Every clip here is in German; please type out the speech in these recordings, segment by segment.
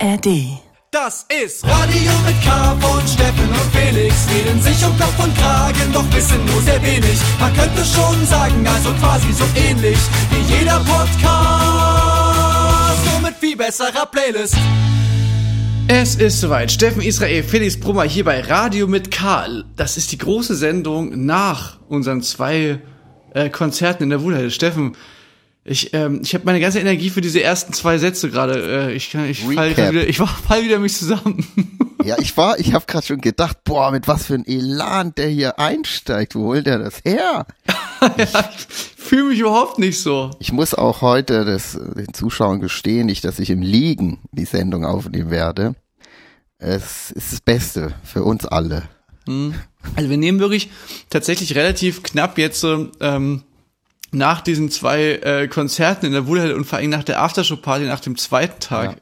ARD. Das ist Radio mit K von Steffen und Felix. Reden sich um Kopf und Kragen, doch wissen nur sehr wenig. Man könnte schon sagen, also quasi so ähnlich wie jeder Podcast. Nur mit viel besserer Playlist. Es ist soweit. Steffen Israel, Felix Brummer hier bei Radio mit Karl. Das ist die große Sendung nach unseren zwei äh, Konzerten in der Wuhlhalle. Steffen, ich, ähm, ich habe meine ganze Energie für diese ersten zwei Sätze gerade. Äh, ich kann, ich fall wieder, ich fall wieder mich zusammen. Ja, ich war, ich habe gerade schon gedacht, boah, mit was für ein Elan der hier einsteigt. Wo holt der das her? ja, ich fühle mich überhaupt nicht so. Ich muss auch heute das, den Zuschauern gestehen, nicht, dass ich im Liegen die Sendung aufnehmen werde. Es ist das Beste für uns alle. Also wir nehmen wirklich tatsächlich relativ knapp jetzt so, ähm, nach diesen zwei äh, Konzerten in der Wuhlhalle und vor allem nach der Aftershow-Party nach dem zweiten Tag Ja.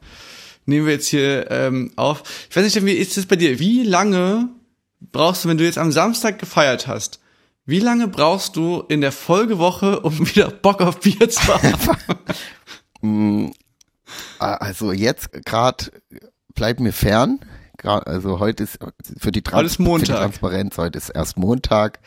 nehmen wir jetzt hier ähm, auf. Ich weiß nicht, wie ist das bei dir? Wie lange brauchst du, wenn du jetzt am Samstag gefeiert hast, wie lange brauchst du in der Folgewoche, um wieder Bock auf Bier zu haben? Ah, Also jetzt gerade bleibt mir fern. Also heute ist für die, Trans Montag. Für die Transparenz, heute ist erst Montag.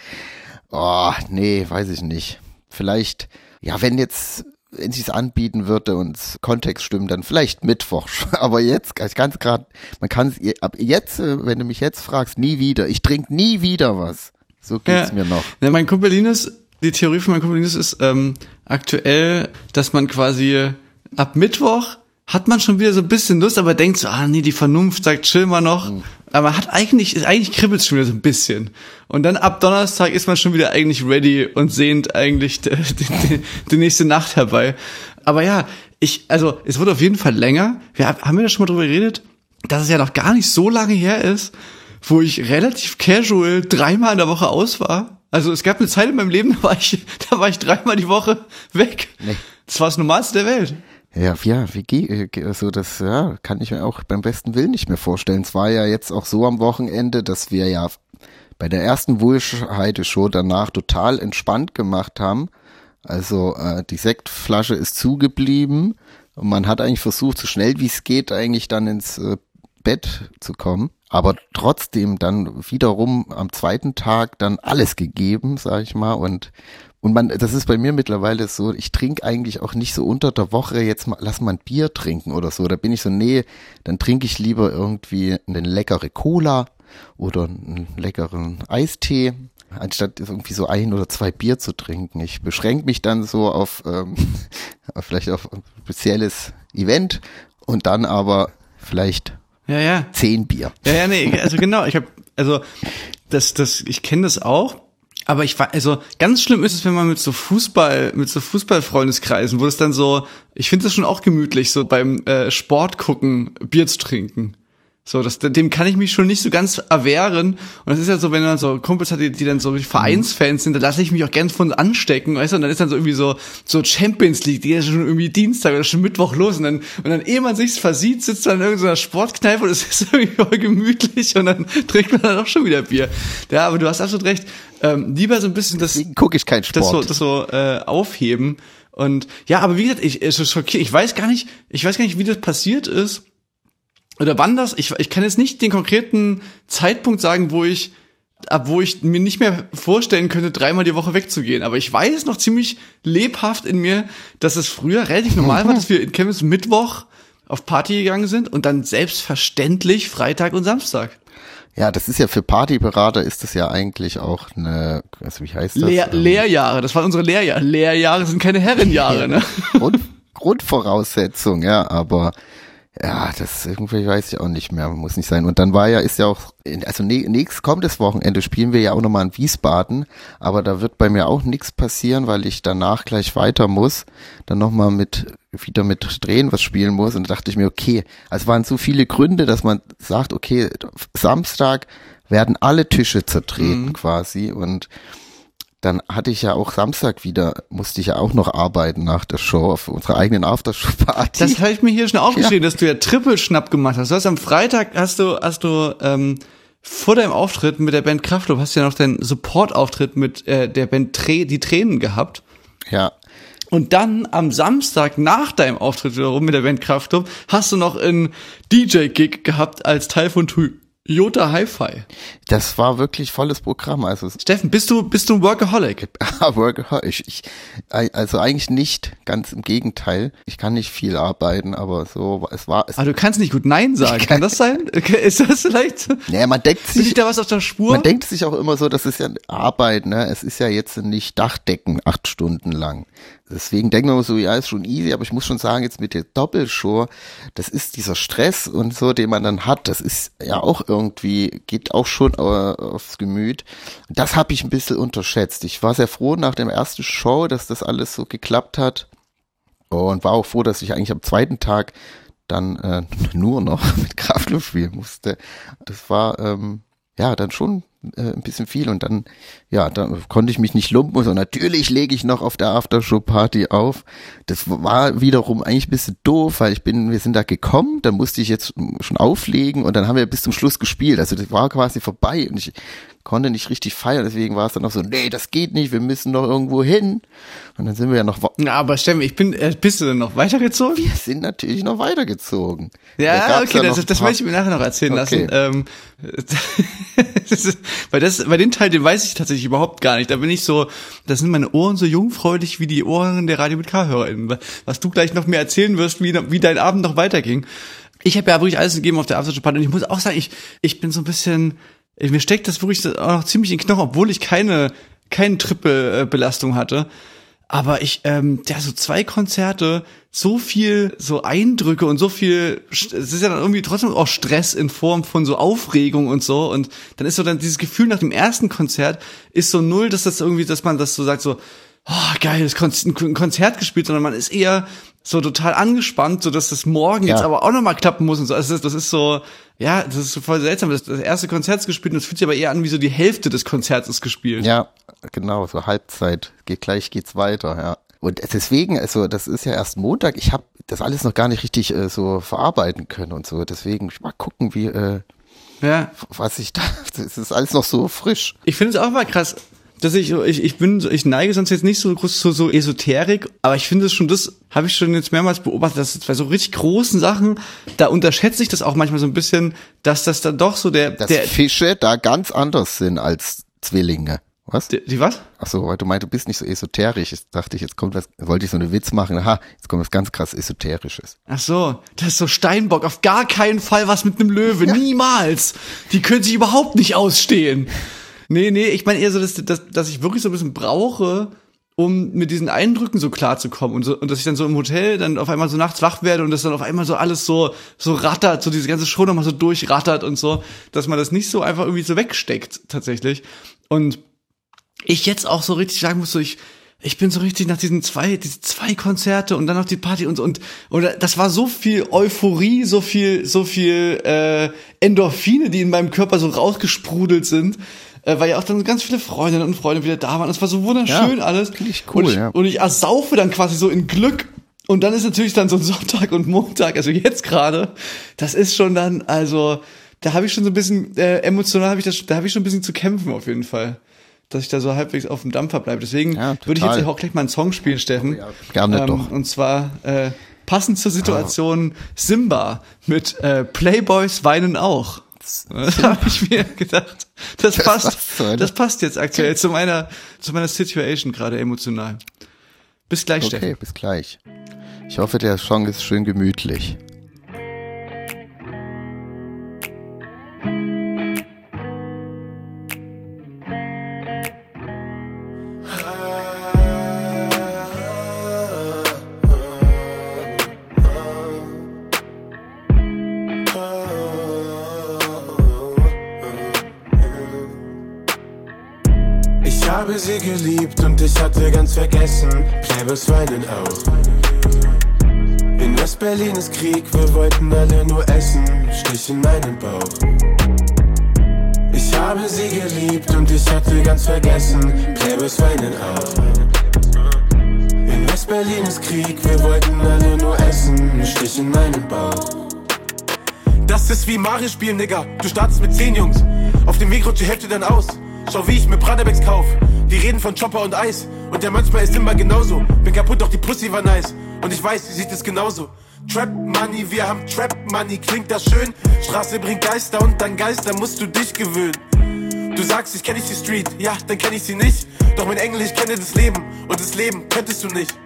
Oh, nee, weiß ich nicht. Vielleicht, ja, wenn jetzt, wenn sie es anbieten würde und Kontext stimmt, dann vielleicht Mittwoch. Aber jetzt, ich kann es gerade, man kann es ab jetzt, äh, wenn du mich jetzt fragst, nie wieder. Ich trinke nie wieder was. So geht's mir noch. Ja, mein Kumpel Linus, die Theorie von meinem Kumpel Linus ist ähm, aktuell, dass man quasi ab Mittwoch hat man schon wieder so ein bisschen Lust, aber denkt so, ah nee, die Vernunft sagt, chill mal noch. Aber man hat eigentlich, eigentlich kribbelt schon wieder so ein bisschen. Und dann ab Donnerstag ist man schon wieder eigentlich ready und sehnt eigentlich die, die, die nächste Nacht herbei. Aber ja, ich, also es wurde auf jeden Fall länger. Wir, haben wir da schon mal drüber geredet, dass es ja noch gar nicht so lange her ist, wo ich relativ casual dreimal in der Woche aus war. Also es gab eine Zeit in meinem Leben, da war ich, da war ich dreimal die Woche weg. Nee. Das war das Normalste der Welt. Ja, ja, wie geht, also das, ja, kann ich mir auch beim besten Willen nicht mehr vorstellen. Es war ja jetzt auch so am Wochenende, dass wir ja bei der ersten Wohlheide-Show danach total entspannt gemacht haben. Also äh, die Sektflasche ist zugeblieben und man hat eigentlich versucht, so schnell wie es geht, eigentlich dann ins äh, Bett zu kommen. Aber trotzdem dann wiederum am zweiten Tag dann alles gegeben, sag ich mal. Und und man, das ist bei mir mittlerweile so, ich trinke eigentlich auch nicht so unter der Woche jetzt mal, lass mal ein Bier trinken oder so. Da bin ich so, nee, dann trinke ich lieber irgendwie eine leckere Cola oder einen leckeren Eistee, anstatt irgendwie so ein oder zwei Bier zu trinken. Ich beschränke mich dann so auf ähm, vielleicht auf ein spezielles Event und dann aber vielleicht Ja, ja. zehn Bier. Ja, ja, nee, also genau, ich habe also das das ich kenne das auch, aber ich war also ganz schlimm ist es, wenn man mit so Fußball mit so Fußballfreundeskreisen, wo es dann so, ich finde das schon auch gemütlich so beim äh, Sport gucken Bier zu trinken. So, das, dem kann ich mich schon nicht so ganz erwehren. Und das ist ja so, wenn man so Kumpels hat, die, die dann so Vereinsfans sind, da lasse ich mich auch gern von anstecken, weißt du? Und dann ist dann so irgendwie so, so Champions League, die ist schon irgendwie Dienstag oder schon Mittwoch los. Und dann, und dann, ehe man sich's versieht, sitzt man in irgendeiner Sportkneipe und es ist irgendwie voll gemütlich und dann trinkt man dann auch schon wieder Bier. Ja, aber du hast absolut recht. Ähm, lieber so ein bisschen das, gucke ich keinen das so, Sport. das so äh, aufheben. Und ja, aber wie gesagt, ich, es ist schockiert. Ich weiß gar nicht, ich weiß gar nicht, wie das passiert ist oder wann das. Ich, ich kann jetzt nicht den konkreten Zeitpunkt sagen, wo ich ab wo ich mir nicht mehr vorstellen könnte, dreimal die Woche wegzugehen. Aber ich weiß noch ziemlich lebhaft in mir, dass es früher relativ normal war, dass wir in Chemnitz Mittwoch auf Party gegangen sind und dann selbstverständlich Freitag und Samstag. Ja, das ist ja für Partyberater ist das ja eigentlich auch eine, also wie heißt das? Lehr Ähm, Lehrjahre, das waren unsere Lehrjahre. Lehrjahre sind keine Herrenjahre, ne? Grund, Grundvoraussetzung, ja, aber ja, das irgendwie weiß ich auch nicht mehr, muss nicht sein. Und dann war ja, ist ja auch, also nä- nächstes kommendes Wochenende spielen wir ja auch nochmal in Wiesbaden, aber da wird bei mir auch nichts passieren, weil ich danach gleich weiter muss, dann nochmal mit, wieder mit Drehen was spielen muss. Und da dachte ich mir, okay, also es waren so viele Gründe, dass man sagt, okay, Samstag werden alle Tische zertreten quasi. Und dann hatte ich ja auch Samstag wieder, musste ich ja auch noch arbeiten nach der Show auf unserer eigenen Aftershow-Party. Das habe ich mir hier schon aufgeschrieben, dass du ja Triple-Schnapp gemacht hast. Du hast am Freitag hast du, hast du ähm, vor deinem Auftritt mit der Band Kraftklub hast du ja noch deinen Support-Auftritt mit äh, der Band Trä die Tränen gehabt. Ja. Und dann am Samstag nach deinem Auftritt wiederum mit der Band Kraftklub hast du noch einen DJ-Gig gehabt als Teil von Toyota Hi-Fi. Das war wirklich volles Programm. Also Steffen, bist du bist du ein Workaholic? Workaholic. Ich, ich, also eigentlich nicht, ganz im Gegenteil. Ich kann nicht viel arbeiten, aber so es war. Es Aber du kannst nicht gut Nein sagen. Kann das sein? Ist das vielleicht? naja, man denkt Bin ich sich, da was auf der Spur? man denkt sich auch immer so, das ist ja Arbeit, ne? Es ist ja jetzt nicht Dachdecken acht Stunden lang. Deswegen denkt man so, ja, ist schon easy, aber ich muss schon sagen, jetzt mit der Doppelshow, das ist dieser Stress und so, den man dann hat, das ist ja auch irgendwie, geht auch schon äh, aufs Gemüt. Das habe ich ein bisschen unterschätzt. Ich war sehr froh nach dem ersten Show, dass das alles so geklappt hat und war auch froh, dass ich eigentlich am zweiten Tag dann äh, nur noch mit Kraftluft spielen musste. Das war ähm, ja dann schon äh, ein bisschen viel und dann ja, dann konnte ich mich nicht lumpen, so natürlich lege ich noch auf der Aftershow-Party auf. Das war wiederum eigentlich ein bisschen doof, weil ich bin, wir sind da gekommen, dann musste ich jetzt schon auflegen und dann haben wir bis zum Schluss gespielt. Also das war quasi vorbei und ich konnte nicht richtig feiern, deswegen war es dann noch so, nee, das geht nicht, wir müssen noch irgendwo hin. Und dann sind wir ja noch, Na, aber Steffen, ich bin, äh, bist du denn noch weitergezogen? wir sind natürlich noch weitergezogen. Da Ja, gab's okay, das, das möchte ich mir nachher noch erzählen Okay. lassen. Ähm, das ist, weil das, bei den Teil, den weiß ich tatsächlich überhaupt gar nicht. Da bin ich so, da sind meine Ohren so jungfräulich wie die Ohren der Radio mit K-HörerInnen. Was du gleich noch mehr erzählen wirst, wie, wie dein Abend noch weiterging. Ich habe ja wirklich alles gegeben auf der Aftershow-Party und ich muss auch sagen, ich, ich bin so ein bisschen, mir steckt das wirklich auch noch ziemlich in den Knochen, obwohl ich keine, keine Triple-Belastung hatte. Aber ich, ähm, ja, so zwei Konzerte, so viel, so Eindrücke und so viel, es ist ja dann irgendwie trotzdem auch Stress in Form von so Aufregung und so. Und dann ist so dann dieses Gefühl nach dem ersten Konzert ist so null, dass das irgendwie, dass man das so sagt, so, oh, geil, das Konz ein Konzert gespielt, sondern man ist eher so total angespannt, so dass das morgen jetzt Ja. aber auch nochmal klappen muss und so. Also das, das ist so, ja, das ist so voll seltsam. Das, das erste Konzert ist gespielt und es fühlt sich aber eher an, wie so die Hälfte des Konzerts ist gespielt. Ja, genau, so Halbzeit. Geht gleich geht's weiter, ja. Und deswegen, also das ist ja erst Montag. Ich habe das alles noch gar nicht richtig äh, so verarbeiten können und so. Deswegen mal gucken, wie äh, ja. was ich da. Das ist alles noch so frisch. Ich finde es auch mal krass, dass ich, ich, ich bin, ich neige sonst jetzt nicht so groß zu so Esoterik, aber ich finde es schon, das habe ich schon jetzt mehrmals beobachtet, dass bei so richtig großen Sachen, da unterschätze ich das auch manchmal so ein bisschen, dass das dann doch so der, Dass der, Fische da ganz anders sind als Zwillinge. Was? die, die was? Ach so, weil du meinst, du bist nicht so esoterisch. Jetzt dachte ich, jetzt kommt was, wollte ich so einen Witz machen. Ha, jetzt kommt was ganz krass Esoterisches. Ach so, das ist so Steinbock, auf gar keinen Fall was mit einem Löwe, niemals. Die können sich überhaupt nicht ausstehen. Nee, nee, ich meine eher so, dass, dass, dass ich wirklich so ein bisschen brauche, um mit diesen Eindrücken so klarzukommen und so und dass ich dann so im Hotel dann auf einmal so nachts wach werde und das dann auf einmal so alles so so rattert, so diese ganze Show nochmal so durchrattert und so, dass man das nicht so einfach irgendwie so wegsteckt tatsächlich. Und ich jetzt auch so richtig sagen muss, so ich ich bin so richtig nach diesen zwei, diese zwei Konzerte und dann noch die Party und so und und das war so viel Euphorie, so viel, so viel äh, Endorphine, die in meinem Körper so rausgesprudelt sind, äh, weil ja auch dann ganz viele Freundinnen und Freunde wieder da waren. Es war so wunderschön Ja, alles. cool, und ich, ja. Und ich ersaufe dann quasi so in Glück. Und dann ist natürlich dann so ein Sonntag und Montag, also jetzt gerade, das ist schon dann, also da habe ich schon so ein bisschen äh, emotional, habe ich das, da habe ich schon ein bisschen zu kämpfen auf jeden Fall, dass ich da so halbwegs auf dem Dampfer bleibe. Deswegen Ja, würde ich jetzt auch gleich mal einen Song spielen, Steffen. ja, gerne doch. Ah. Und zwar äh, passend zur Situation Simba mit äh, Playboys weinen auch. Das habe ich mir gedacht. Das, Das passt. Das passt jetzt aktuell zu meiner zu meiner Situation gerade emotional. Bis gleich, Okay, Steffen. bis gleich. Ich hoffe, der Song ist schön gemütlich. Ich habe sie geliebt und ich hatte ganz vergessen, Playboys weinen auch. In West-Berlin ist Krieg, wir wollten alle nur essen, Stich in meinen Bauch. Ich habe sie geliebt und ich hatte ganz vergessen, Playboys weinen auch. In West-Berlin ist Krieg, wir wollten alle nur essen, Stich in meinen Bauch. Das ist wie Mario spielen, Nigga. Du startest mit 10 Jungs. Auf dem Weg rutscht die Hälfte dann aus. Schau, wie ich mir Pradebex kauf. Die reden von Chopper und Eis. Und ja, manchmal ist immer genauso. Bin kaputt, doch die Pussy war nice. Und ich weiß, sie sieht es genauso. Trap Money, wir haben Trap Money, klingt das schön? Straße bringt Geister und dann Geister musst du dich gewöhnen. Du sagst, ich kenne nicht die Street, ja, dann kenne ich sie nicht. Doch mein Englisch kenne das Leben und das Leben könntest du nicht.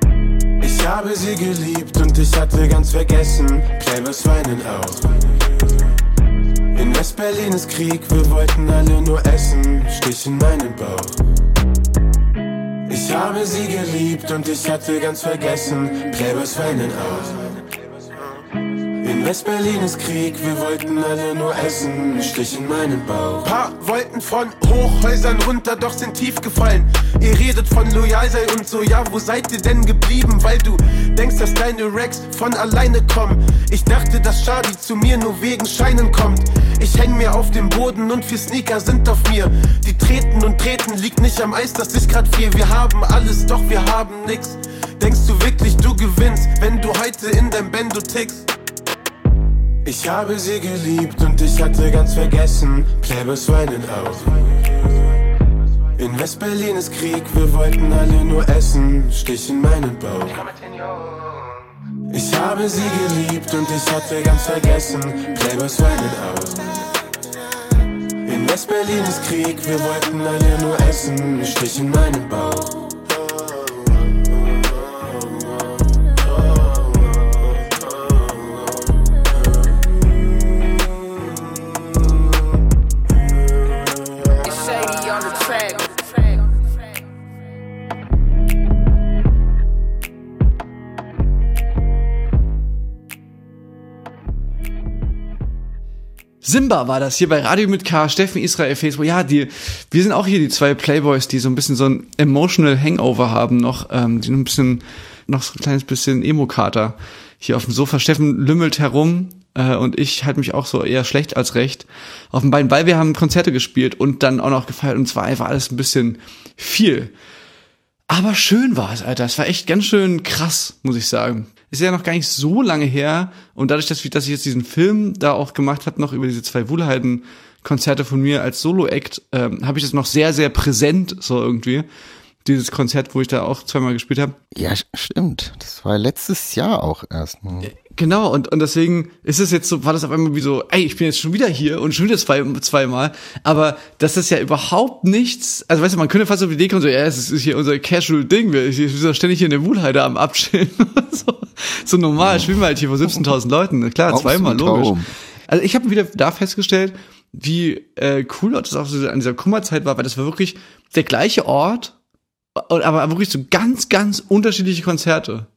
Ich habe sie geliebt und ich hatte ganz vergessen, Playboys weinen auch. In West-Berlin ist Krieg, wir wollten alle nur essen, Stich in meinen Bauch. Ich habe sie geliebt und ich hatte ganz vergessen, Playboys weinen auch. In West-Berlin ist Krieg, wir wollten alle nur essen, Stich in meinen Bauch. Paar wollten von Hochhäusern runter, doch sind tief gefallen. Ihr redet von loyal sein und so, ja, wo seid ihr denn geblieben? Weil du denkst, dass deine Racks von alleine kommen. Ich dachte, dass Shadi zu mir nur wegen Scheinen kommt. Ich häng mir auf dem Boden und vier Sneaker sind auf mir. Die treten und treten liegt nicht am Eis, das ist grad viel. Wir haben alles, doch wir haben nix. Denkst du wirklich, du gewinnst, wenn du heute in dein Bendo tickst? Ich habe sie geliebt und ich hatte ganz vergessen, Playboys weinen auch. In West-Berlin ist Krieg, wir wollten alle nur essen, Stich in meinen Bauch. Ich habe sie geliebt und ich hatte ganz vergessen, Playboys weinen auch. In West-Berlin ist Krieg, wir wollten alle nur essen, Stich in meinen Bauch. Simba war das hier bei Radio mit K, Steffen Israel, Facebook. Ja, die, wir sind auch hier die zwei Playboys, die so ein bisschen so ein emotional Hangover haben noch, ähm, die ein bisschen, noch so ein kleines bisschen Emo-Kater hier auf dem Sofa. Steffen lümmelt herum, äh, und ich halte mich auch so eher schlecht als recht auf den Beinen, weil wir haben Konzerte gespielt und dann auch noch gefeiert und zwar einfach alles ein bisschen viel. Aber schön war es, Alter. Es war echt ganz schön krass, muss ich sagen. Ist ja noch gar nicht so lange her. Und dadurch, dass ich, dass ich jetzt diesen Film da auch gemacht habe, noch über diese zwei Wohlheiten-Konzerte von mir als Solo-Act, ähm, habe ich das noch sehr, sehr präsent, so irgendwie. Dieses Konzert, wo ich da auch zweimal gespielt habe. Ja, stimmt. Das war letztes Jahr auch erst. Hm. Genau, und, und deswegen ist es jetzt so, war das auf einmal wie so, ey, ich bin jetzt schon wieder hier und schon wieder zwei, zweimal. Aber das ist ja überhaupt nichts, also weißt du, man könnte fast auf die Idee kommen, so, ja, es ist hier unser Casual-Ding, wir wir sind ständig hier in der Wuhlheide am Abchillen. so, so normal, spielen wir halt hier vor 17.000 Leuten. Klar, zweimal, logisch. Also ich habe wieder da festgestellt, wie äh, cool das auch so an dieser Kummerzeit war, weil das war wirklich der gleiche Ort, aber wirklich so ganz, ganz unterschiedliche Konzerte.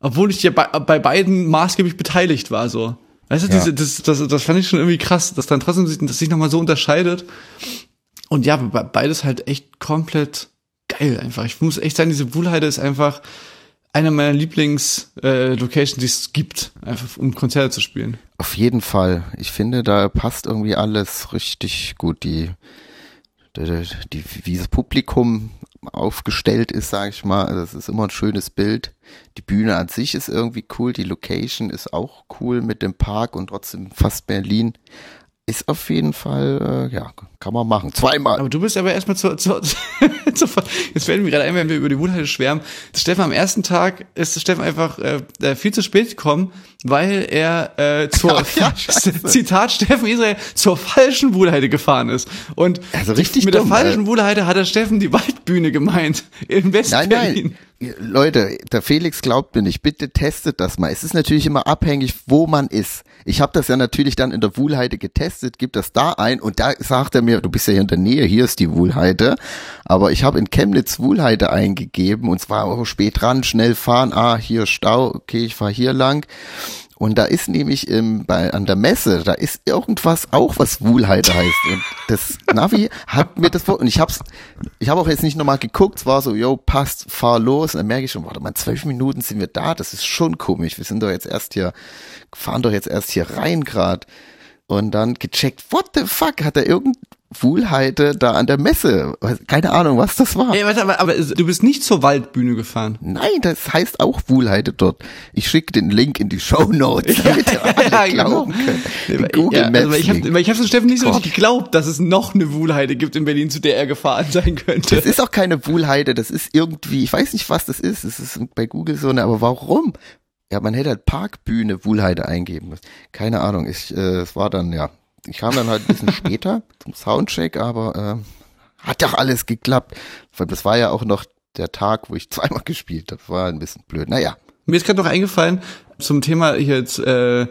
Obwohl ich ja bei, bei beiden maßgeblich beteiligt war, so. Weißt du, Ja. diese, das, das, das fand ich schon irgendwie krass, dass dann trotzdem sich, dass sich nochmal so unterscheidet. Und ja, be- beides halt echt komplett geil einfach. Ich muss echt sagen, diese Wuhlheide ist einfach eine meiner Lieblings-Locations, die es gibt, einfach um Konzerte zu spielen. Auf jeden Fall. Ich finde, da passt irgendwie alles richtig gut. Die, die, die wie das Publikum aufgestellt ist, sage ich mal, das ist immer ein schönes Bild. Die Bühne an sich ist irgendwie cool, die Location ist auch cool mit dem Park und trotzdem fast Berlin. Ist auf jeden Fall, äh, ja, kann man machen. Zweimal. Aber du bist aber erstmal zur, zur, zur jetzt werden wir gerade ein, wenn wir über die Wohlheide schwärmen. Steffen am ersten Tag ist Steffen einfach äh, viel zu spät gekommen, weil er äh, zur Ja, scheiße. Zitat Steffen Israel zur falschen Wohlheide gefahren ist. Und Also richtig mit dumm, der falschen ey. Wohlheide hat er Steffen die Waldbühne gemeint in Nein, Westberlin. nein. Leute, der Felix glaubt mir nicht. Bitte testet das mal. Es ist natürlich immer abhängig, wo man ist. Ich habe das ja natürlich dann in der Wuhlheide getestet, gib das da ein und da sagt er mir, du bist ja hier in der Nähe, hier ist die Wuhlheide. Aber ich habe in Chemnitz Wuhlheide eingegeben und zwar auch spät dran, schnell fahren, ah, hier Stau, okay, ich fahre hier lang. Und da ist nämlich im, bei, an der Messe, da ist irgendwas auch, was Wuhlheide heißt. Und das Navi hat mir das vor, und ich hab's, ich habe auch jetzt nicht nochmal geguckt, es war so, yo, passt, fahr los. Und dann merke ich schon, warte mal, zwölf Minuten sind wir da, das ist schon komisch. Wir sind doch jetzt erst hier, fahren doch jetzt erst hier rein grad. und dann gecheckt, what the fuck, hat er irgendein Wohlheite da an der Messe? Keine Ahnung, was das war. Ey, warte, aber, aber du bist nicht zur Waldbühne gefahren. Nein, das heißt auch Wohlheite dort. Ich schicke den Link in die Show Notes, damit alle Ja, genau. glauben können. Ja, Google also Maps ich habe ich hab so Steffen nicht so richtig geglaubt, dass es noch eine Wuhlheide gibt in Berlin, zu der er gefahren sein könnte. Das ist auch keine Wohlheide, das ist irgendwie, ich weiß nicht, was das ist. Es ist bei Google so eine, aber warum? Ja, man hätte halt Parkbühne Wohlheide eingeben müssen. Keine Ahnung, ich, äh, es war dann, ja, ich kam dann halt ein bisschen später zum Soundcheck, aber äh, hat doch alles geklappt. Weil das war ja auch noch der Tag, wo ich zweimal gespielt habe. Das war ein bisschen blöd. Naja, Mir ist gerade noch eingefallen zum Thema hier jetzt äh,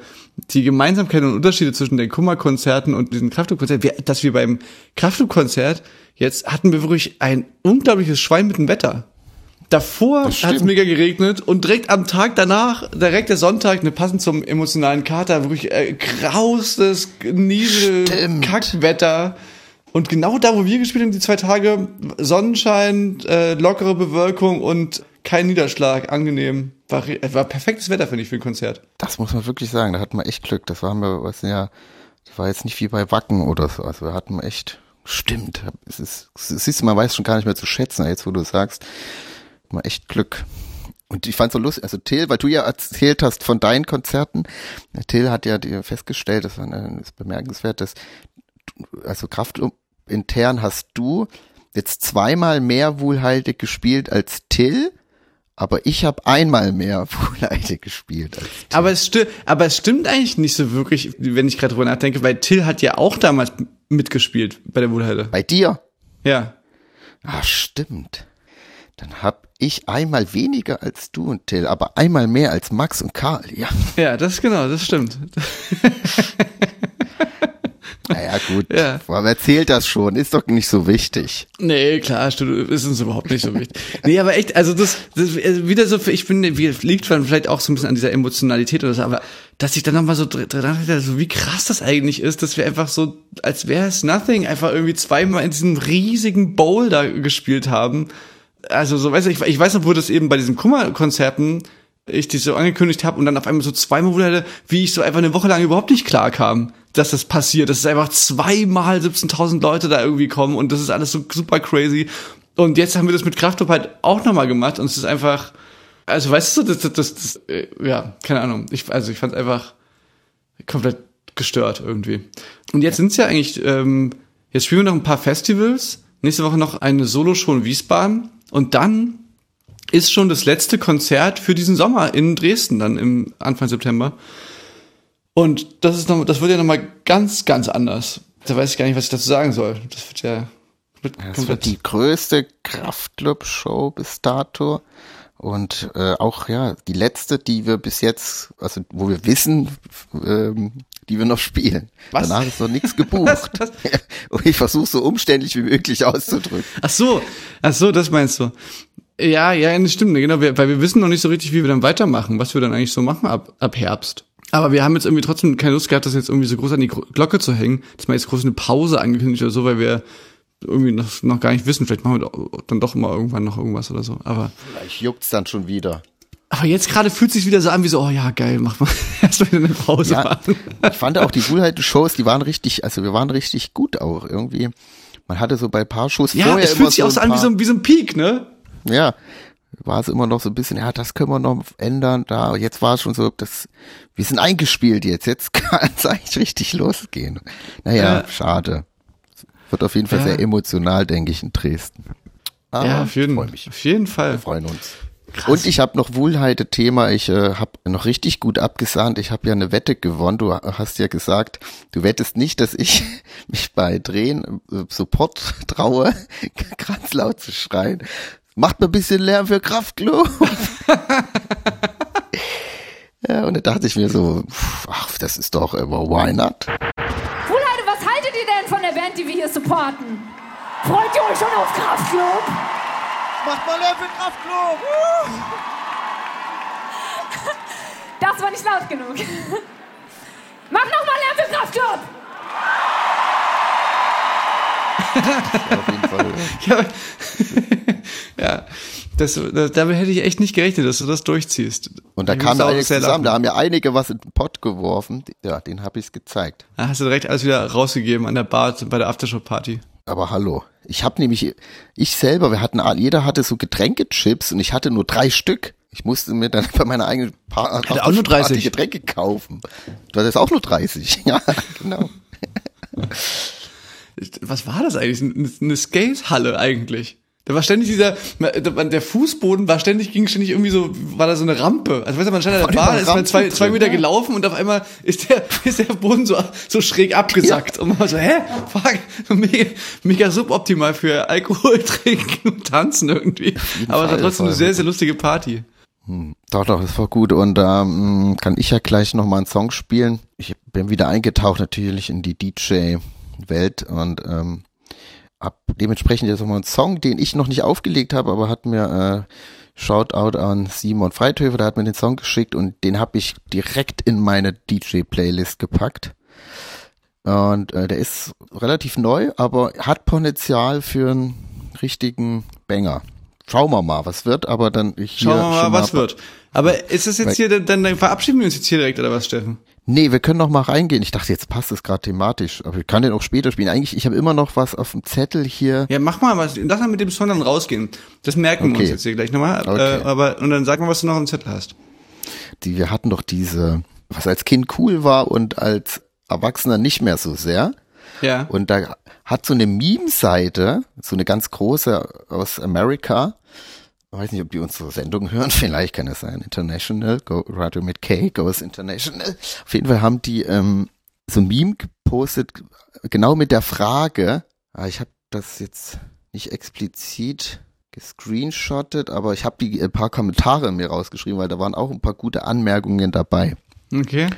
die Gemeinsamkeiten und Unterschiede zwischen den Kummerkonzerten und diesen Kraftklub-Konzert, wir- dass wir beim Kraftklub-Konzert jetzt hatten wir wirklich ein unglaubliches Schwein mit dem Wetter. Davor hat es mega geregnet und direkt am Tag danach, direkt der Sonntag, ne, passend zum emotionalen Kater, wirklich äh, graustes, Niesel, Stimmt. Kackwetter. Und genau da, wo wir gespielt haben, die zwei Tage, Sonnenschein, äh, lockere Bewölkung und kein Niederschlag, angenehm. War, war perfektes Wetter, finde ich, für ein Konzert. das muss man wirklich sagen. Da hatten wir echt Glück. Das waren wir, was ja, das war jetzt nicht wie bei Wacken oder so. Also wir hatten echt, stimmt. Es ist, siehst du, man weiß schon gar nicht mehr zu schätzen, jetzt wo du sagst. Mal echt Glück. Und ich fand so lustig, also Till, weil du ja erzählt hast von deinen Konzerten, Till hat ja dir festgestellt, das ist bemerkenswert, dass du- also Kraft intern hast du jetzt zweimal mehr Wohlheite gespielt als Till, aber ich habe einmal mehr Wohlheite gespielt als Till. Aber es, sti aber es stimmt eigentlich nicht so wirklich, wenn ich gerade drüber nachdenke, weil Till hat ja auch damals mitgespielt bei der Wohlheide. Bei dir? Ja. Ah, stimmt. Dann hab ich einmal weniger als du und Till, aber einmal mehr als Max und Karl. Ja, Ja, das ist genau, das stimmt. naja, gut. Ja. Aber wer zählt das schon? Ist doch nicht so wichtig. Nee, klar, ist uns überhaupt nicht so wichtig. Nee, aber echt, also das, das also wieder so, ich finde, liegt vielleicht auch so ein bisschen an dieser Emotionalität oder so, aber dass ich dann nochmal so dr- dran dachte, so wie krass das eigentlich ist, dass wir einfach so, als wäre es nothing, einfach irgendwie zweimal in diesem riesigen Bowl da gespielt haben. Also so, weißt du, ich, ich weiß noch, wo das eben bei diesen Kummerkonzerten ich die so angekündigt habe und dann auf einmal so zweimal wurde, wie ich so einfach eine Woche lang überhaupt nicht klar kam, dass das passiert. Dass es einfach zweimal 17.000 Leute da irgendwie kommen und das ist alles so super crazy. Und jetzt haben wir das mit Kraftclub halt auch nochmal gemacht und es ist einfach, also weißt du, das, das, das, das äh, ja, keine Ahnung. Ich, also ich fand einfach komplett gestört irgendwie. Und jetzt sind's ja eigentlich, ähm, jetzt spielen wir noch ein paar Festivals, nächste Woche noch eine Solo-Show in Wiesbaden und dann ist schon das letzte Konzert für diesen Sommer in Dresden dann im Anfang September. Und das ist noch, das wird ja noch mal ganz, ganz anders. Da weiß ich gar nicht, was ich dazu sagen soll. Das wird ja wird Das wird die größte Kraftclub-Show bis dato. Und äh, auch ja die letzte, die wir bis jetzt, also wo wir wissen, ähm, die wir noch spielen. Was? Danach ist noch nichts gebucht. Was? Und ich versuche so umständlich wie möglich auszudrücken. Ach so, ach so, das meinst du. Ja, ja, das stimmt, genau, weil wir wissen noch nicht so richtig, wie wir dann weitermachen, was wir dann eigentlich so machen ab, ab Herbst. Aber wir haben jetzt irgendwie trotzdem keine Lust gehabt, das jetzt irgendwie so groß an die Glocke zu hängen, dass man jetzt groß eine Pause angekündigt oder so, weil wir irgendwie noch, noch gar nicht wissen, vielleicht machen wir dann doch mal irgendwann noch irgendwas oder so. Aber, Vielleicht juckt's dann schon wieder. aber jetzt gerade fühlt sich wieder so an wie so, oh ja, geil, mach mal erst mal eine Pause Ja, machen. ich fand auch die Wohlheite-Shows, die waren richtig, also wir waren richtig gut auch irgendwie. Man hatte so bei ein paar Shows Ja, vorher es immer fühlt sich auch so an wie so, ein- wie so ein Peak, ne? Ja, war es immer noch so ein bisschen, ja, das können wir noch ändern, da, jetzt war es schon so, das, wir sind eingespielt jetzt, jetzt kann es eigentlich richtig losgehen. Naja, Ja. schade. Wird auf jeden Fall Ja. sehr emotional, denke ich, in Dresden. Aber ja, auf jeden, mich. auf jeden Fall. Wir freuen uns. Und ich habe noch Wohlheite-Thema. Ich äh, habe noch richtig gut abgesahnt. Ich habe ja eine Wette gewonnen. Du hast ja gesagt, du wettest nicht, dass ich mich bei Drehen äh, Support traue, ganz laut zu schreien. Macht mal ein bisschen Lärm für Kraftklub. ja, und da dachte ich mir so, pff, ach, das ist doch immer why not? Wohlheide, was haltet ihr denn von der Band, die wir hier supporten? Freut ihr euch schon auf Kraftklub? Macht mal Lärm für Kraftklub! Das war nicht laut genug. Mach noch mal Lärm für Kraftklub! Auf jeden Fall. Ja, ja. Das, das, damit hätte ich echt nicht gerechnet, dass du das durchziehst. Und da Ich kam auch einiges zusammen. Da haben ja einige was in den Pott geworfen. Ja, den habe ich gezeigt. Da hast du direkt alles wieder rausgegeben an der Bar bei der Aftershow-Party. Aber hallo. Ich habe nämlich, ich selber, wir hatten, jeder hatte so Getränkechips und ich hatte nur drei Stück. Ich musste mir dann bei meiner eigenen pa Hatte auch nur 30. Getränke kaufen. Du hattest auch nur 30. Ja, genau. Was war das eigentlich? Eine- Eine Skatehalle eigentlich. Da war ständig dieser, der Fußboden war ständig, ging ständig irgendwie so, war da so eine Rampe. Also weißt du, man stand an War der Bar, ist man zwei, zwei Meter ja. gelaufen und auf einmal ist der, ist der Boden so, so schräg abgesackt. Und man war so, hä? Fuck, mega, mega suboptimal für Alkohol trinken und tanzen irgendwie. Aber es war trotzdem eine sehr, sehr lustige Party. Doch, doch, das war gut. Und da ähm, kann ich ja gleich nochmal einen Song spielen. Ich bin wieder eingetaucht natürlich in die DJ-Welt und ähm, hab dementsprechend jetzt nochmal einen Song, den ich noch nicht aufgelegt habe, aber hat mir äh, Shoutout an Simon Freithöfer, der hat mir den Song geschickt und den habe ich direkt in meine DJ-Playlist gepackt. Und äh, der ist relativ neu, aber hat Potenzial für einen richtigen Banger. Schauen wir mal, was wird, aber dann ich Schauen wir mal, was wird. Aber ist es jetzt hier, dann, dann verabschieden wir uns jetzt hier direkt, oder was, Steffen? Nee, wir können noch mal reingehen. Ich dachte, jetzt passt es gerade thematisch, aber ich kann den auch später spielen. Eigentlich, ich habe immer noch was auf dem Zettel hier. Ja, mach mal was. Lass mal mit dem Song dann rausgehen. Das merken wir Okay. uns jetzt hier gleich nochmal. Okay. Äh, aber, und dann sag mal, was du noch im Zettel hast. Die, wir hatten doch diese, was als Kind cool war und als Erwachsener nicht mehr so sehr. Ja. Und da hat so eine Meme-Seite, so eine ganz große aus Amerika, weiß nicht, ob die unsere Sendung hören, vielleicht kann es sein, International, Go, Radio mit K, Goes International. Auf jeden Fall haben die ähm, so ein Meme gepostet, genau mit der Frage, ah, ich habe das jetzt nicht explizit gescreenshottet, aber ich habe die äh, paar Kommentare mir rausgeschrieben, weil da waren auch ein paar gute Anmerkungen dabei. Okay.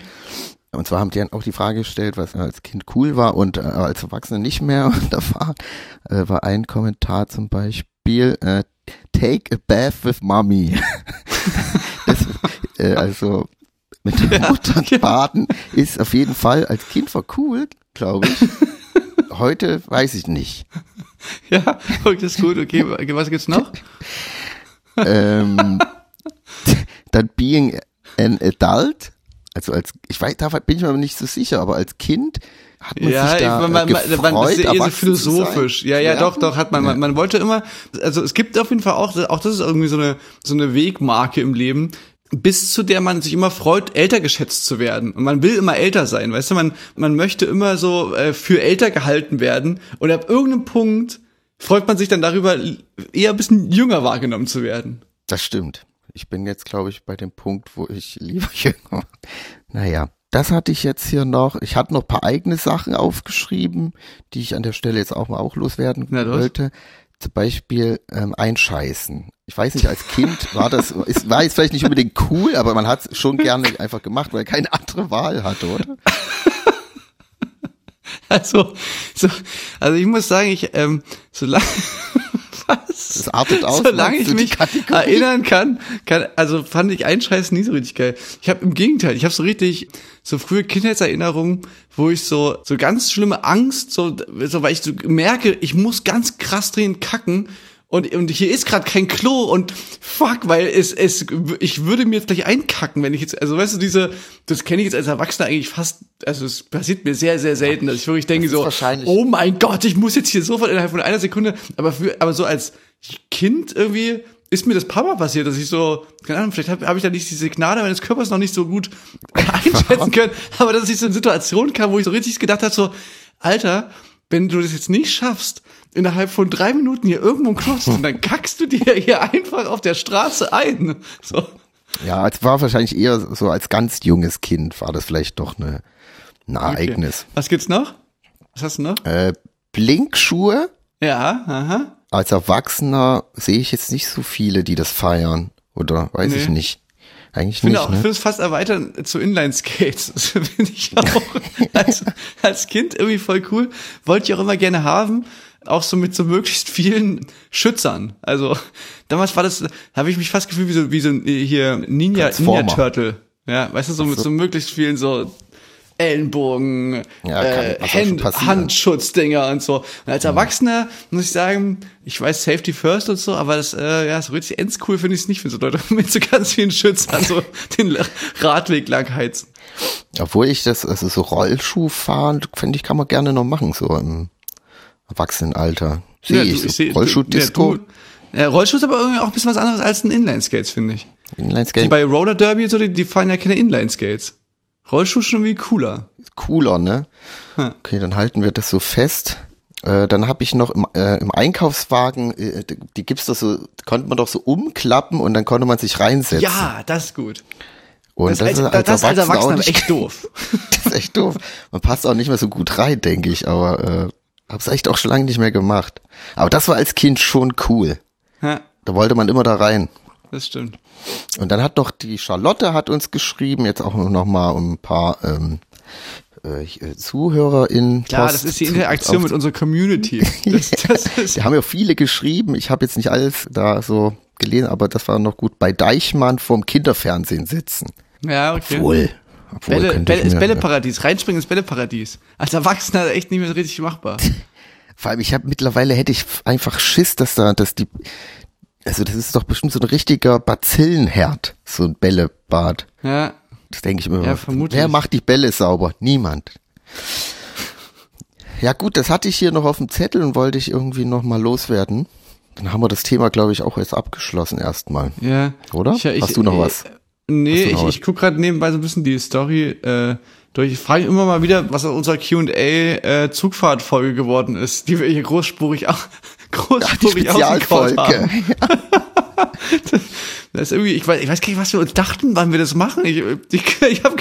Und zwar haben die dann auch die Frage gestellt, was als Kind cool war und äh, als Erwachsene nicht mehr. Und da war, äh, war ein Kommentar zum Beispiel, äh, take a bath with mommy. das, äh, also mit der Mutter baden ist auf jeden Fall als Kind war cool, glaube ich. Heute weiß ich nicht. Ja, das ist gut. Okay, was gibt's noch? ähm, dann being an adult, also als, ich weiß, da bin ich mir nicht so sicher, aber als Kind hat man Ja, sich da man, man, man, gefreut, man, das ist ja eher so philosophisch. sein. Ja, ja, doch, doch, hat man, man. Ja. Man wollte immer, also es gibt auf jeden Fall auch, auch das ist irgendwie so eine, so eine Wegmarke im Leben, bis zu der man sich immer freut, älter geschätzt zu werden. Und man will immer älter sein, weißt du, man, man möchte immer so äh, für älter gehalten werden. Und ab irgendeinem Punkt freut man sich dann darüber, eher ein bisschen jünger wahrgenommen zu werden. Das stimmt. Ich bin jetzt, glaube ich, bei dem Punkt, wo ich lieber jünger. Naja, das hatte ich jetzt hier noch. Ich hatte noch ein paar eigene Sachen aufgeschrieben, die ich an der Stelle jetzt auch mal auch loswerden Na wollte. Zum Beispiel ähm, einscheißen. Ich weiß nicht, als Kind war das, ist, war jetzt vielleicht nicht unbedingt cool, aber man hat es schon gerne einfach gemacht, weil er keine andere Wahl hatte, oder? Also, so, also ich muss sagen, ich, ähm, solange, was? Das artet aus. Solange ich mich erinnern kann, kann, also fand ich Einscheißen nie so richtig geil. Ich habe im Gegenteil, ich habe so richtig so frühe Kindheitserinnerungen, wo ich so so ganz schlimme Angst, so, so weil ich so merke, ich muss ganz krass dringend kacken. Und, und hier ist gerade kein Klo und fuck, weil es, es, ich würde mir jetzt gleich einkacken, wenn ich jetzt, also weißt du, diese, das kenne ich jetzt als Erwachsener eigentlich fast, also es passiert mir sehr, sehr selten, dass ich wirklich denke so, oh mein Gott, ich muss jetzt hier sofort innerhalb von einer Sekunde, aber für, aber so als Kind irgendwie ist mir das Mal passiert, dass ich so, keine Ahnung, vielleicht habe hab ich da nicht diese Gnade meines Körpers noch nicht so gut einschätzen können, aber dass ich so in Situationen kam, wo ich so richtig gedacht habe, so, Alter, wenn du das jetzt nicht schaffst, innerhalb von drei Minuten hier irgendwo ein tun, dann kackst du dir hier einfach auf der Straße ein. So. Ja, es war wahrscheinlich eher so als ganz junges Kind war das vielleicht doch eine, ein Ereignis. Was gibt's noch? Was hast du noch? Äh, Blinkschuhe. Ja, aha. Als Erwachsener sehe ich jetzt nicht so viele, die das feiern. Oder weiß Nee. ich nicht. Eigentlich Ich finde nicht, auch, ich ne? finde es fast erweitern zu Inline-Skates. Das finde ich auch als, als Kind irgendwie voll cool. Wollte ich auch immer gerne haben. Auch so mit so möglichst vielen Schützern. Also, damals war das, da habe ich mich fast gefühlt wie so, wie so äh, hier Ninja. Ninja Turtle. Ja, weißt du, so mit so möglichst vielen so Ellenbogen, Ja, äh, Hand? Handschutzdinger und so. Und als Erwachsener muss ich sagen, ich weiß Safety First und so, aber das, äh, ja, so richtig ends cool finde ich es nicht, wenn so Leute mit so ganz vielen Schützern so den Radweg lang heizen. Obwohl ich das, also so Rollschuh fahren, finde ich, kann man gerne noch machen, so im Erwachsenenalter. Sehe Ja, ich, so Rollschuh-Disco, Ja, Rollschuh ist aber irgendwie auch ein bisschen was anderes als ein Inline-Skates, finde ich. Die Inline-Skate, bei Roller Derby und so, die, die fahren ja keine Inline-Skates. Rollschuh ist schon irgendwie cooler. cooler, ne? Hm. Okay, dann halten wir das so fest. Äh, dann habe ich noch im, äh, im Einkaufswagen, äh, die, gibt's doch so, konnte man doch so umklappen und dann konnte man sich reinsetzen. Ja, das ist gut. und Das, als, das, das als Erwachsener auch aber nicht, echt doof. das ist echt doof. Man passt auch nicht mehr so gut rein, denke ich, aber äh, hab's echt auch schon lange nicht mehr gemacht. Aber das war als Kind schon cool. Ja, Da wollte man immer da rein. das stimmt. Und dann hat doch die Charlotte hat uns geschrieben, jetzt auch noch mal um ein paar ähm, äh, ZuhörerInnen. Klar, Post das ist die Interaktion mit unserer Community. Das, das ist, Die haben ja viele geschrieben. Ich habe jetzt nicht alles da so gelesen, aber das war noch gut. Bei Deichmann vorm Kinderfernsehen sitzen. ja, okay. Wohl. Obwohl, Bälle, Bälle, ich ist Bälleparadies. Reinspringen ins Bälleparadies. Als Erwachsener echt nicht mehr so richtig machbar. Vor allem, ich habe mittlerweile hätte ich einfach Schiss, dass da, dass die, also das ist doch bestimmt so ein richtiger Bazillenherd, so ein Bällebad. Ja, Das denke ich mir. Ja, immer. vermutlich. Wer macht die Bälle sauber? Niemand. Ja gut, das hatte ich hier noch auf dem Zettel und wollte ich irgendwie noch mal loswerden. Dann haben wir das Thema, glaube ich, auch jetzt abgeschlossen erstmal. ja. Oder? Hast du noch was? Nee, ich, ich guck gerade nebenbei so ein bisschen die Story äh, durch. Ich frage immer mal wieder, was aus unserer Q&A äh, Zugfahrtfolge geworden ist, die wir hier großspurig auch großspurig ausgekaut Spezialfolge. haben. Das ist irgendwie, ich weiß, ich weiß gar nicht, was wir uns dachten, wann wir das machen. Ich, ich, ich habe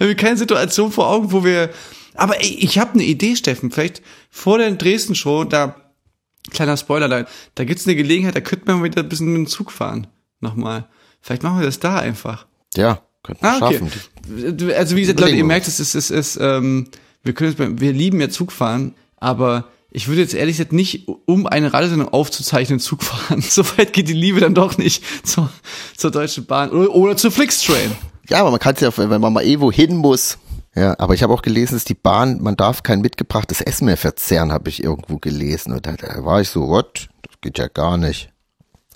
hab keine Situation vor Augen, wo wir. Aber ey, ich habe eine Idee, Steffen. Vielleicht vor der Dresden-Show, da kleiner Spoiler, da, da gibt's eine Gelegenheit, da könnten wir mal wieder ein bisschen mit dem Zug fahren. Nochmal. Vielleicht machen wir das da einfach. Ja, könnten wir Ah, okay. schaffen. Also wie gesagt, Leute, ihr merkt, es ist, es ist, ähm, wir können wir lieben ja Zugfahren, aber ich würde jetzt ehrlich gesagt nicht, um eine Radiosendung aufzuzeichnen, Zug fahren. So weit geht die Liebe dann doch nicht zur, zur Deutschen Bahn oder, oder zur Flixtrain. Ja, aber man kann es ja, wenn man mal eh wohin muss. Ja, aber ich habe auch gelesen, dass die Bahn, man darf kein mitgebrachtes Essen mehr verzehren, habe ich irgendwo gelesen. Und da, da war ich so, what? Das geht ja gar nicht.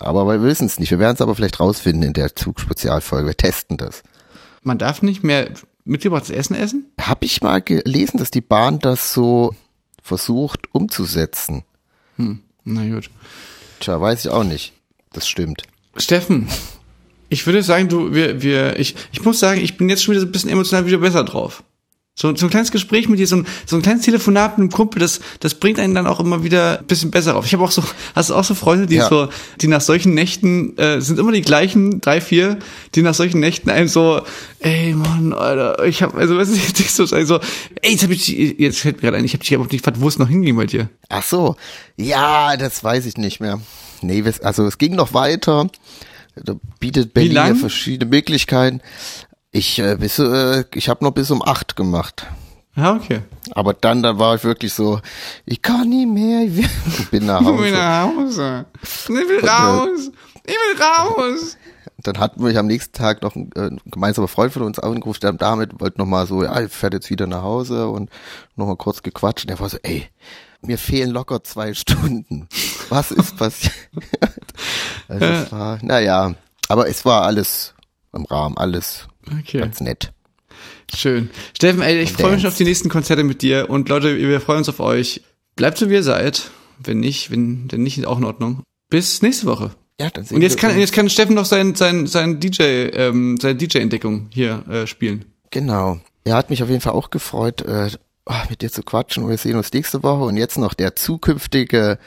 Aber wir wissen es nicht. Wir werden es aber vielleicht rausfinden in der Zugspezialfolge. Wir testen das. Man darf nicht mehr mitgebrachtes Essen essen? Habe ich mal gelesen, dass die Bahn das so versucht umzusetzen. Na gut. Tja, weiß ich auch nicht. Das stimmt. Steffen, ich würde sagen, du, wir, wir, ich, ich muss sagen, ich bin jetzt schon wieder so ein bisschen emotional wieder besser drauf. So, so ein kleines Gespräch mit dir, so ein, so ein kleines Telefonat mit einem Kumpel, das, das bringt einen dann auch immer wieder ein bisschen besser auf. Ich habe auch so, hast du auch so Freunde, die Ja. so, die nach solchen Nächten, äh, sind immer die gleichen, drei, vier, die nach solchen Nächten einem so, ey Mann, Alter, ich habe also was ist jetzt nicht so, also, ey, jetzt hab ich, jetzt fällt mir gerade ein, ich habe dich aber nicht gefragt, wo es noch hinging bei dir. Ach so. Ja, das weiß ich nicht mehr. Nee, also es ging noch weiter. Da bietet Berlin verschiedene Möglichkeiten. Ich äh, bis, äh, ich habe noch bis um acht gemacht. Ja, okay. Aber dann, dann war ich wirklich so, ich kann nie mehr, ich will- ich bin nach Ich will Hause. nach Hause. Ich will raus. Ich will raus. Dann hatten wir am nächsten Tag noch ein, äh, ein gemeinsamer Freund von uns angerufen, der damit wollte noch mal so, ja, ich fährt jetzt wieder nach Hause und noch mal kurz gequatscht. Und der war so, ey, mir fehlen locker zwei Stunden. Was ist passiert? also es war, naja, aber es war alles im Rahmen, alles Okay. ganz nett. Schön. Steffen, ey, ich freue mich schon auf die nächsten Konzerte mit dir und Leute, wir freuen uns auf euch. Bleibt so wie ihr seid. Wenn nicht, wenn, wenn nicht, ist auch in Ordnung. Bis nächste Woche. Ja, dann sehen Und jetzt wir kann, uns. jetzt kann Steffen noch sein, sein, sein DJ, ähm, seine DJ-Entdeckung hier äh, spielen. Genau. Er hat mich auf jeden Fall auch gefreut, äh, oh, mit dir zu quatschen und wir sehen uns nächste Woche und jetzt noch der zukünftige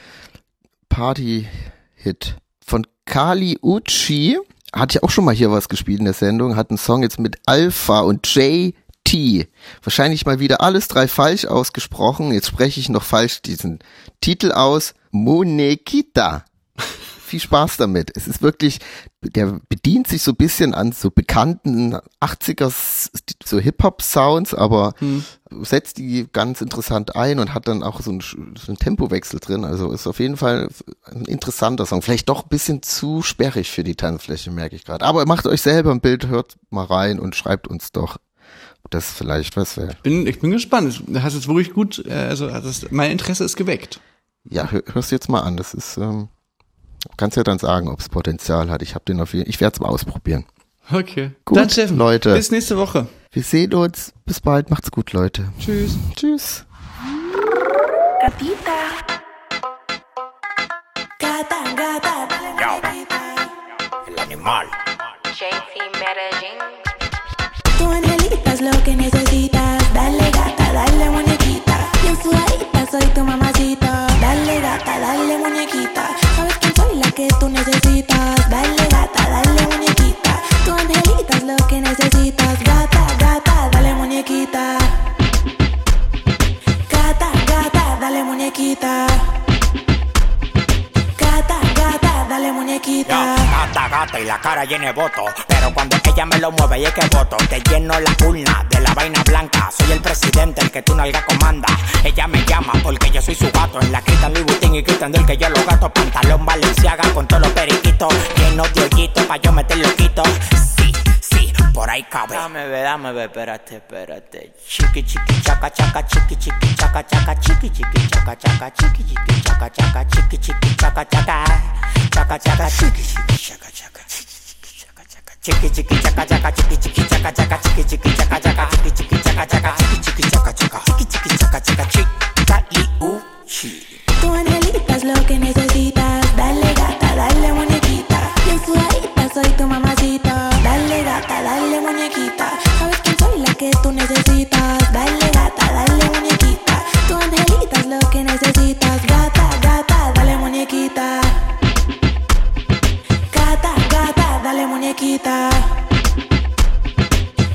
Party-Hit von Kali Uchi. Hatte ich auch schon mal hier was gespielt in der Sendung, hat einen Song jetzt mit Alpha und JT. Wahrscheinlich mal wieder alles drei falsch ausgesprochen. Jetzt spreche ich noch falsch diesen Titel aus. Monekita. Viel Spaß damit. Es ist wirklich, der bedient sich so ein bisschen an so bekannten 80er s- so Hip-Hop-Sounds, aber setzt die ganz interessant ein und hat dann auch so einen, so einen Tempowechsel drin. Also ist auf jeden Fall ein interessanter Song. Vielleicht doch ein bisschen zu sperrig für die Tanzfläche, merke ich gerade. Aber macht euch selber ein Bild, hört mal rein und schreibt uns doch, ob das vielleicht was wäre. Bin, ich bin gespannt. Du hast jetzt wirklich gut, äh, also das, mein Interesse ist geweckt. Ja, hör, hörst du jetzt mal an. Das ist, ähm, kannst ja dann sagen, ob es Potenzial hat. Ich habe den auf jeden Ich werde es mal ausprobieren. Okay. Gut, Dann, Steffen, Leute. Bis nächste Woche. Wir sehen uns. Bis bald. Macht's gut, Leute. Tschüss. Tschüss. Gatita. Gata, gata, El animal. JC Medellín. Tu angelita es lo que necesitas. Dale gata, dale muñequita. Bien sudadita, soy tu mamacita. Dale gata, dale muñequita. Sabes la que tú necesitas. Dale gata, dale muñequita. Tu angelita es lo que necesitas. Gata, gata, dale muñequita. Gata, gata, dale muñequita. Gata, y la cara llena de voto. Pero cuando ella me lo mueve y es que voto, te lleno la urna de la vaina blanca. Soy el presidente, el que tú nalga comanda. Ella me llama porque yo soy su gato. En la quitan Louis Vuitton y quitan del que yo los gato. Pantalón Valenciaga con todos los periquitos. Lleno de hoyitos pa' yo meter loquito. Por ahí cabe. Dame, ve, dame, ve, espérate, espérate. Chiqui, chiqui, chaca, chaca, chiqui, chiqui, chaca, chaca, chiqui, chiqui, chaca, chaca, chiqui, chiqui, chaca, chaca, chiqui, chiqui, chaca, chaca. Chaca, chaca, chiqui, chiqui, chaca, chaca, chiqui, chiqui, chaca, chaca, chiqui, chiqui, chaca, chaca, chiqui, chiqui, chaca, chaca, chiqui, chiqui, chaca, chaca, chiqui, chiqui, chaca, chaca, chiqui, chiqui, chaca, chaca, chica, li, Tu angelita es lo que necesitas. Dale gata, dale muñequita. Bien sudadita, soy tu mamacita. Dale gata, dale muñequita. Sabes que soy la que tú necesitas. Dale gata, dale muñequita. Tu angelita es lo que necesitas. Gata, gata, dale muñequita. Gata, gata, dale muñequita.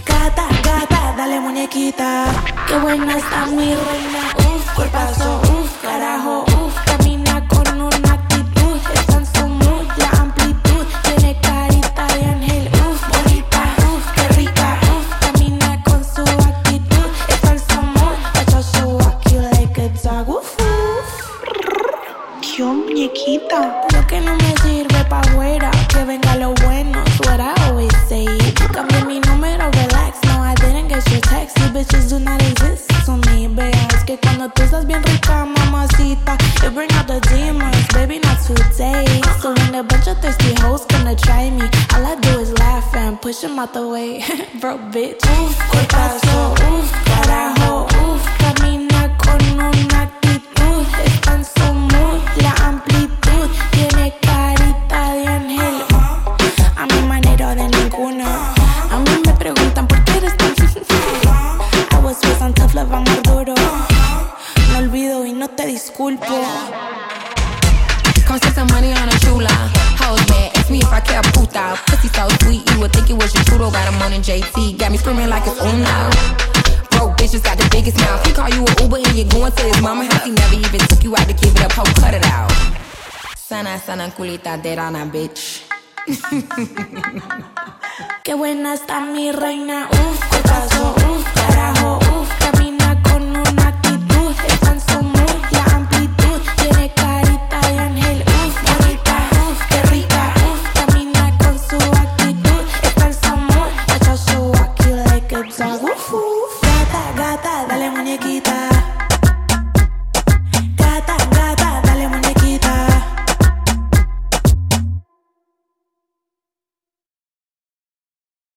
Gata, gata, dale muñequita. Qué buena está mi reina, Sana, culita de rana, bitch. Qué buena está mi reina, uf, cuerpazo, uf, carajo,